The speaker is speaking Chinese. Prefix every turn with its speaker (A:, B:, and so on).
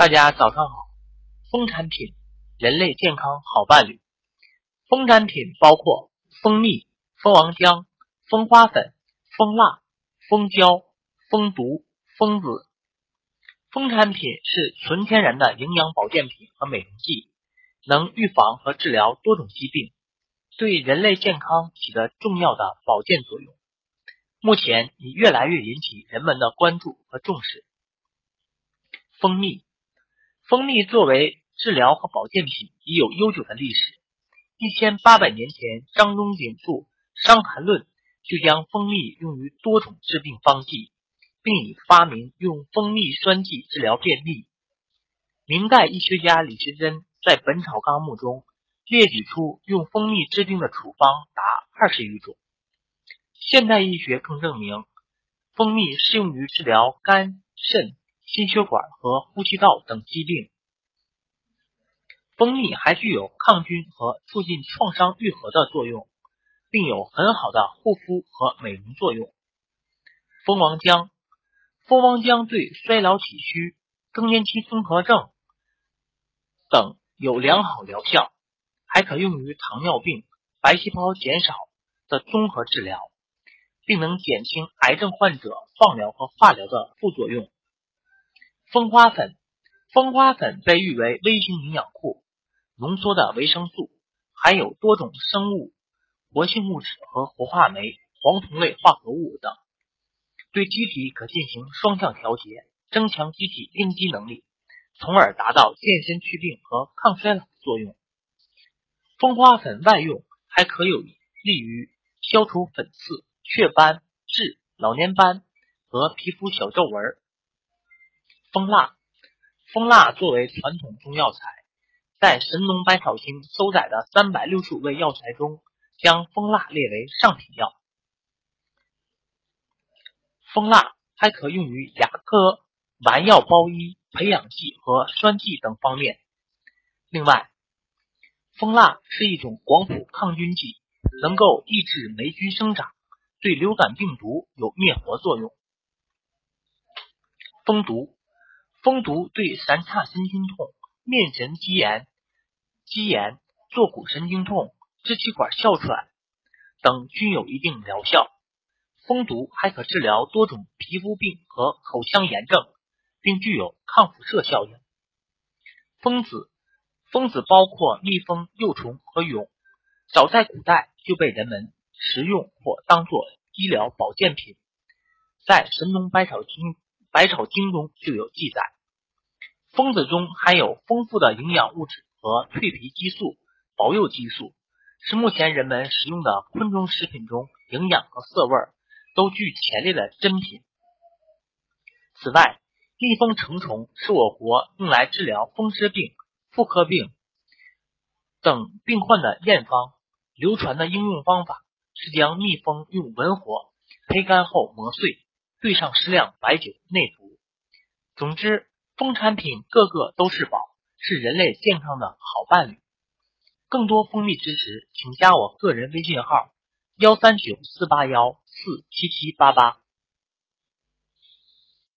A: 大家早上好，蜂产品，人类健康好伴侣。蜂产品包括蜂蜜、蜂王浆、蜂花粉、蜂蜡、蜂胶、蜂毒、蜂子。蜂产品是纯天然的营养保健品和美容剂，能预防和治疗多种疾病，对人类健康起着重要的保健作用。目前已越来越引起人们的关注和重视。蜂蜜，蜂蜜作为治疗和保健品已有悠久的历史。一千八百年前，张仲景著《伤寒论》就将蜂蜜用于多种治病方剂，并已发明用蜂蜜栓剂治疗便秘。明代医学家李时珍在《本草纲目》中列举出用蜂蜜治病的处方达二十余种。现代医学更证明，蜂蜜适用于治疗肝、肾、心血管和呼吸道等疾病。蜂蜜还具有抗菌和促进创伤愈合的作用，并有很好的护肤和美容作用。蜂王浆，蜂王浆对衰老体虚、更年期综合症等有良好疗效，还可用于糖尿病、白细胞减少的综合治疗。并能减轻癌症患者放疗和化疗的副作用。蜂花粉，蜂花粉被誉为微型营养库，浓缩的维生素，含有多种生物活性物质和活化酶、黄酮类化合物等，对机体可进行双向调节，增强机体应激能力，从而达到健身祛病和抗衰老作用。蜂花粉外用还可有利于消除粉刺。雀斑、痣、老年斑和皮肤小皱纹。蜂蜡，蜂蜡作为传统中药材，在《神农百草经》收载的三百六十五味药材中，将蜂蜡列为上品药。蜂蜡还可用于牙科、丸药包衣、培养剂和栓剂等方面。另外，蜂蜡是一种广谱抗菌剂，能够抑制霉菌生长。对流感病毒有灭活作用。蜂毒，蜂毒对三叉神经痛、面神肌炎、肌炎、坐骨神经痛、支气管哮喘等均有一定疗效。蜂毒还可治疗多种皮肤病和口腔炎症，并具有抗辐射效应。蜂子，蜂子包括蜜蜂、幼虫和蛹，早在古代就被人们。食用或当做医疗保健品，在《神农百草经》百草经中就有记载。蜂子中含有丰富的营养物质和蜕皮激素、保幼激素，是目前人们食用的昆虫食品中营养和色味都具前列的珍品。此外，蜜蜂成虫是我国用来治疗风湿病、妇科病等病患的验方，流传的应用方法。是将蜜蜂用文火焙干后磨碎，兑上适量白酒内服。总之，蜂产品个个都是宝，是人类健康的好伴侣。更多蜂蜜知识，请加我个人微信号：幺三九四八幺四七七八八。